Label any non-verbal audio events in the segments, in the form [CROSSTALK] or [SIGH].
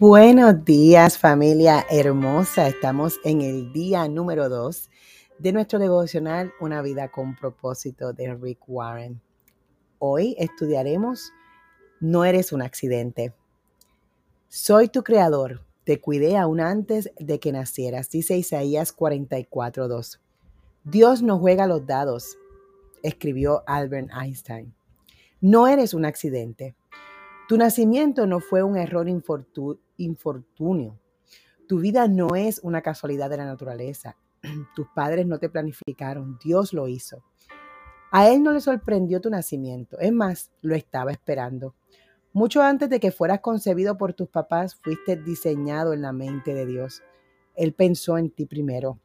Buenos días familia hermosa. Estamos en el día número 2 de nuestro devocional Una vida con propósito de Rick Warren. Hoy estudiaremos No eres un accidente. Soy tu creador. Te cuidé aún antes de que nacieras, dice Isaías 44.2. Dios no juega los dados, escribió Albert Einstein. No eres un accidente. Tu nacimiento no fue un error infortunio. Tu vida no es una casualidad de la naturaleza. [CLEARS THROAT] Tus padres no te planificaron, Dios lo hizo. A Él no le sorprendió tu nacimiento, es más, lo estaba esperando. Mucho antes de que fueras concebido por tus papás, fuiste diseñado en la mente de Dios. Él pensó en ti primero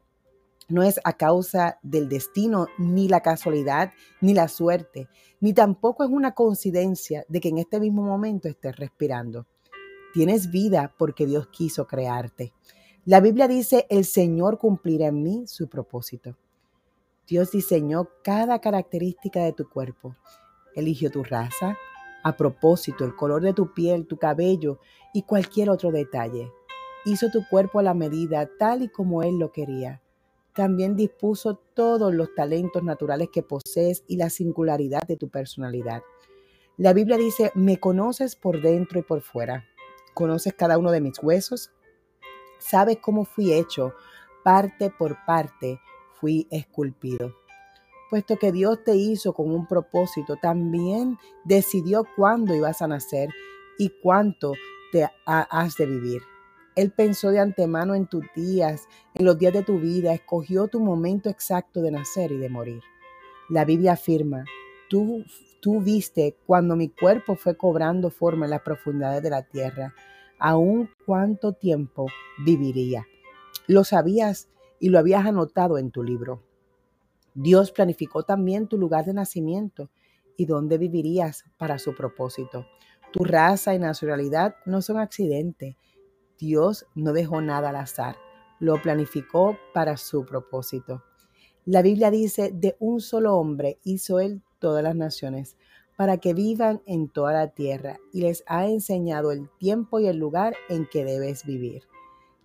no es a causa del destino, ni la casualidad, ni la suerte, ni tampoco es una coincidencia de que en este mismo momento estés respirando. Tienes vida porque Dios quiso crearte. La Biblia dice, el Señor cumplirá en mí su propósito. Dios diseñó cada característica de tu cuerpo. Eligió tu raza, a propósito, el color de tu piel, tu cabello y cualquier otro detalle. Hizo tu cuerpo a la medida tal y como Él lo quería también dispuso todos los talentos naturales que posees y la singularidad de tu personalidad. La Biblia dice, me conoces por dentro y por fuera. Conoces cada uno de mis huesos. Sabes cómo fui hecho. Parte por parte fui esculpido. Puesto que Dios te hizo con un propósito, también decidió cuándo ibas a nacer y cuánto te has de vivir. Él pensó de antemano en tus días, en los días de tu vida, escogió tu momento exacto de nacer y de morir. La Biblia afirma, tú, tú viste cuando mi cuerpo fue cobrando forma en las profundidades de la tierra, aún cuánto tiempo viviría. Lo sabías y lo habías anotado en tu libro. Dios planificó también tu lugar de nacimiento y dónde vivirías para su propósito. Tu raza y nacionalidad no son accidentes, Dios no dejó nada al azar, lo planificó para su propósito. La Biblia dice, de un solo hombre hizo él todas las naciones, para que vivan en toda la tierra, y les ha enseñado el tiempo y el lugar en que debes vivir.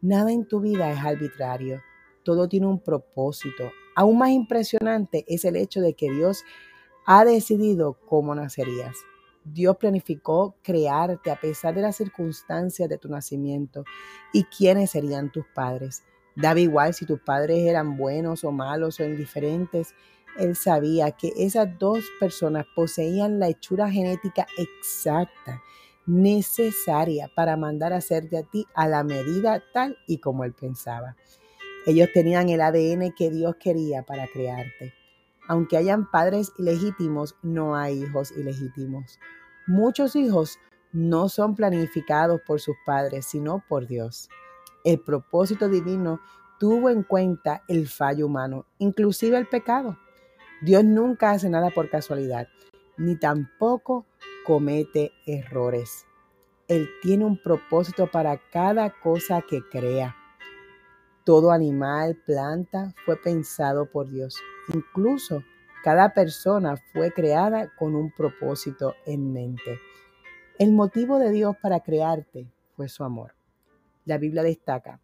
Nada en tu vida es arbitrario, todo tiene un propósito. Aún más impresionante es el hecho de que Dios ha decidido cómo nacerías. Dios planificó crearte a pesar de las circunstancias de tu nacimiento y quiénes serían tus padres. Daba igual si tus padres eran buenos o malos o indiferentes. Él sabía que esas dos personas poseían la hechura genética exacta, necesaria para mandar a hacerte a ti a la medida tal y como él pensaba. Ellos tenían el ADN que Dios quería para crearte. Aunque hayan padres ilegítimos, no hay hijos ilegítimos. Muchos hijos no son planificados por sus padres, sino por Dios. El propósito divino tuvo en cuenta el fallo humano, inclusive el pecado. Dios nunca hace nada por casualidad, ni tampoco comete errores. Él tiene un propósito para cada cosa que crea. Todo animal, planta, fue pensado por Dios. Incluso cada persona fue creada con un propósito en mente. El motivo de Dios para crearte fue su amor. La Biblia destaca,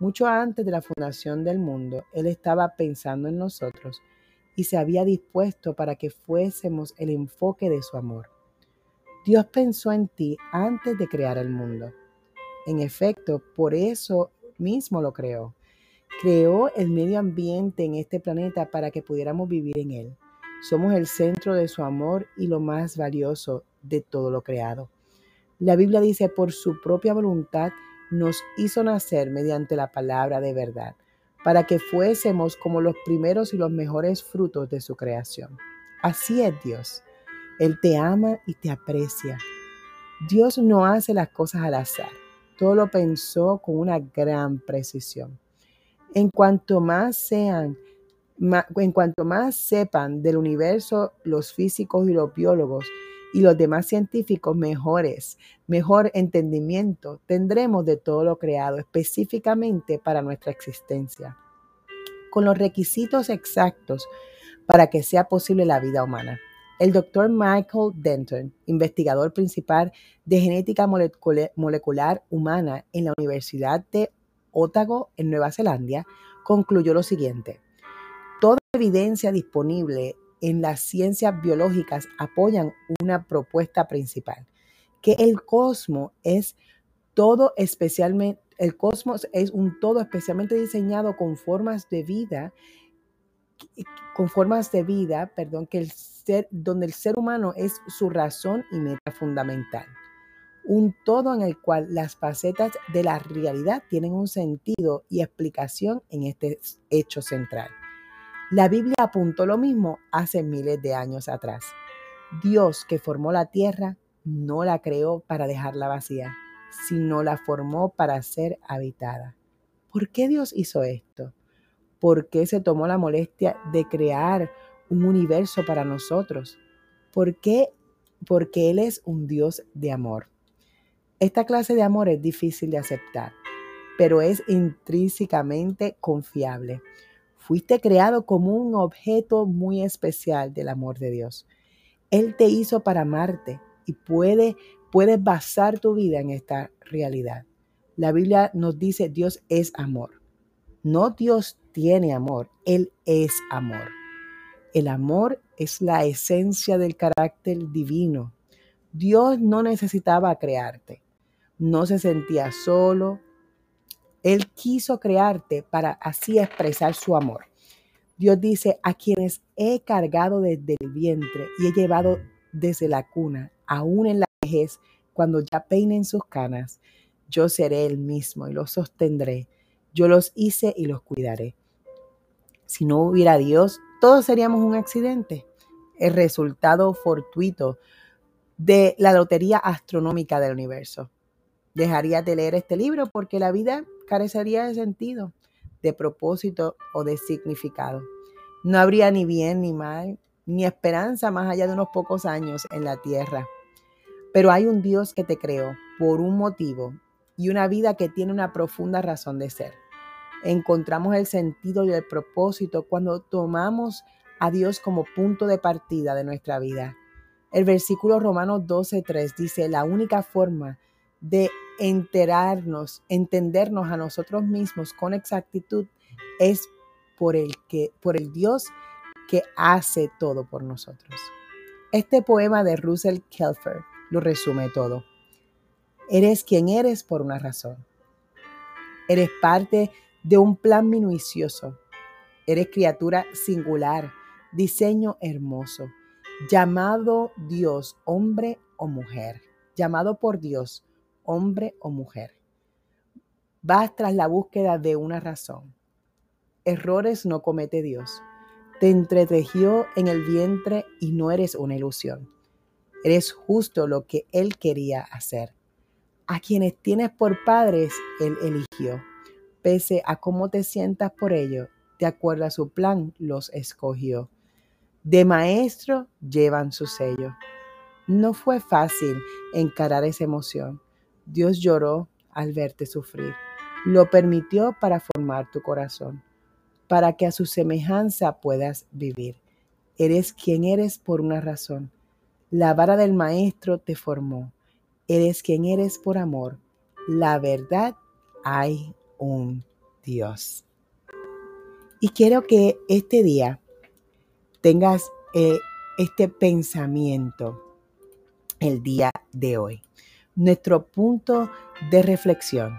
mucho antes de la fundación del mundo, Él estaba pensando en nosotros y se había dispuesto para que fuésemos el enfoque de su amor. Dios pensó en ti antes de crear el mundo. En efecto, por eso mismo lo creó creó el medio ambiente en este planeta para que pudiéramos vivir en él. Somos el centro de su amor y lo más valioso de todo lo creado. La Biblia dice, por su propia voluntad nos hizo nacer mediante la palabra de verdad, para que fuésemos como los primeros y los mejores frutos de su creación. Así es Dios. Él te ama y te aprecia. Dios no hace las cosas al azar. Todo lo pensó con una gran precisión. En cuanto más sean, en cuanto más sepan del universo los físicos y los biólogos y los demás científicos mejores, mejor entendimiento tendremos de todo lo creado específicamente para nuestra existencia, con los requisitos exactos para que sea posible la vida humana. El doctor Michael Denton, investigador principal de genética molecular humana en la Universidad de Otago, en Nueva Zelanda, concluyó lo siguiente. Toda evidencia disponible en las ciencias biológicas apoyan una propuesta principal, que el cosmos es todo especialmente el cosmos es un todo especialmente diseñado con formas de vida con formas de vida, perdón, que el ser donde el ser humano es su razón y meta fundamental. Un todo en el cual las facetas de la realidad tienen un sentido y explicación en este hecho central. La Biblia apuntó lo mismo hace miles de años atrás. Dios que formó la tierra no la creó para dejarla vacía, sino la formó para ser habitada. ¿Por qué Dios hizo esto? ¿Por qué se tomó la molestia de crear un universo para nosotros? ¿Por qué? Porque Él es un Dios de amor. Esta clase de amor es difícil de aceptar, pero es intrínsecamente confiable. Fuiste creado como un objeto muy especial del amor de Dios. Él te hizo para amarte y puede, puedes basar tu vida en esta realidad. La Biblia nos dice Dios es amor. No Dios tiene amor, Él es amor. El amor es la esencia del carácter divino. Dios no necesitaba crearte, no se sentía solo. Él quiso crearte para así expresar su amor. Dios dice, a quienes he cargado desde el vientre y he llevado desde la cuna, aún en la vejez, cuando ya peinen sus canas, yo seré el mismo y los sostendré. Yo los hice y los cuidaré. Si no hubiera Dios, todos seríamos un accidente. El resultado fortuito de la lotería astronómica del universo. Dejaría de leer este libro porque la vida carecería de sentido, de propósito o de significado. No habría ni bien ni mal, ni esperanza más allá de unos pocos años en la tierra. Pero hay un Dios que te creó por un motivo y una vida que tiene una profunda razón de ser. Encontramos el sentido y el propósito cuando tomamos a Dios como punto de partida de nuestra vida. El versículo Romanos 12:3 dice, la única forma de enterarnos, entendernos a nosotros mismos con exactitud es por el que por el Dios que hace todo por nosotros. Este poema de Russell Kelfer lo resume todo. Eres quien eres por una razón. Eres parte de un plan minucioso. Eres criatura singular, diseño hermoso, llamado Dios, hombre o mujer. Llamado por Dios, hombre o mujer. Vas tras la búsqueda de una razón. Errores no comete Dios. Te entretejió en el vientre y no eres una ilusión. Eres justo lo que Él quería hacer. A quienes tienes por padres, Él eligió. Pese a cómo te sientas por ello, de acuerdo a su plan, los escogió. De maestro llevan su sello. No fue fácil encarar esa emoción. Dios lloró al verte sufrir. Lo permitió para formar tu corazón, para que a su semejanza puedas vivir. Eres quien eres por una razón. La vara del maestro te formó Eres quien eres por amor. La verdad, hay un Dios. Y quiero que este día tengas eh, este pensamiento el día de hoy. Nuestro punto de reflexión.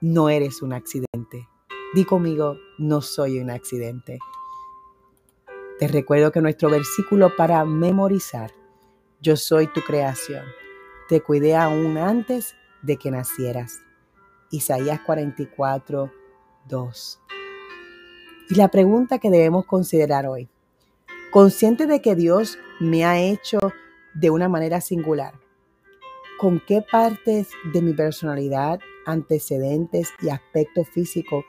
No eres un accidente. Di conmigo, no soy un accidente. Te recuerdo que nuestro versículo para memorizar, yo soy tu creación te cuidé aún antes de que nacieras. Isaías 44, 2. Y la pregunta que debemos considerar hoy, consciente de que Dios me ha hecho de una manera singular, ¿con qué partes de mi personalidad, antecedentes y aspecto físico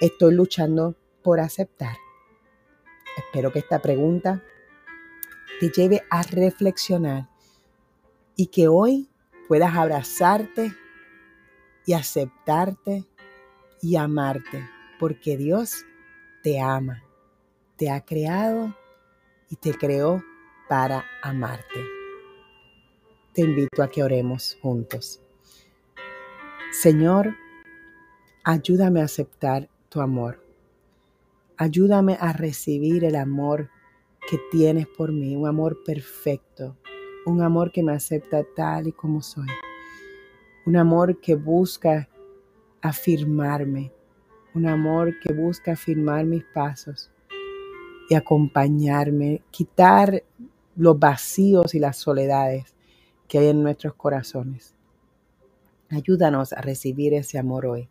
estoy luchando por aceptar? Espero que esta pregunta te lleve a reflexionar y que hoy puedas abrazarte y aceptarte y amarte, porque Dios te ama, te ha creado y te creó para amarte. Te invito a que oremos juntos. Señor, ayúdame a aceptar tu amor. Ayúdame a recibir el amor que tienes por mí, un amor perfecto, un amor que me acepta tal y como soy, un amor que busca afirmarme, un amor que busca afirmar mis pasos y acompañarme, quitar los vacíos y las soledades que hay en nuestros corazones. Ayúdanos a recibir ese amor hoy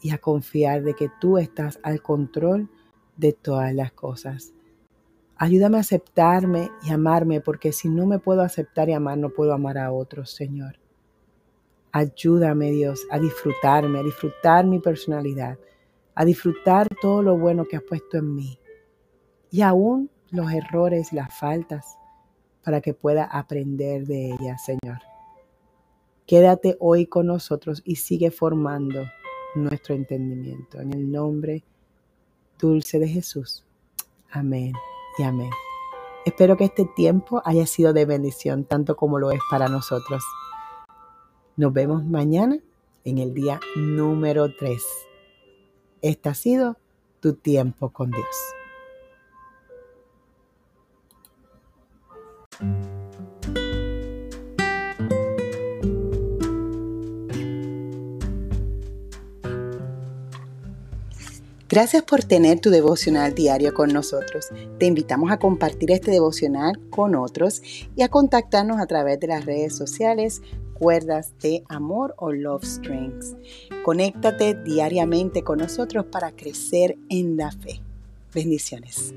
y a confiar de que tú estás al control de todas las cosas. Ayúdame a aceptarme y amarme, porque si no me puedo aceptar y amar, no puedo amar a otros, Señor. Ayúdame, Dios, a disfrutarme, a disfrutar mi personalidad, a disfrutar todo lo bueno que has puesto en mí y aún los errores y las faltas para que pueda aprender de ellas, Señor. Quédate hoy con nosotros y sigue formando nuestro entendimiento. En el nombre dulce de Jesús. Amén y amén. Espero que este tiempo haya sido de bendición, tanto como lo es para nosotros. Nos vemos mañana en el día número 3. Este ha sido tu tiempo con Dios. Gracias por tener tu devocional diario con nosotros. Te invitamos a compartir este devocional con otros y a contactarnos a través de las redes sociales Cuerdas de Amor o Love Strings. Conéctate diariamente con nosotros para crecer en la fe. Bendiciones.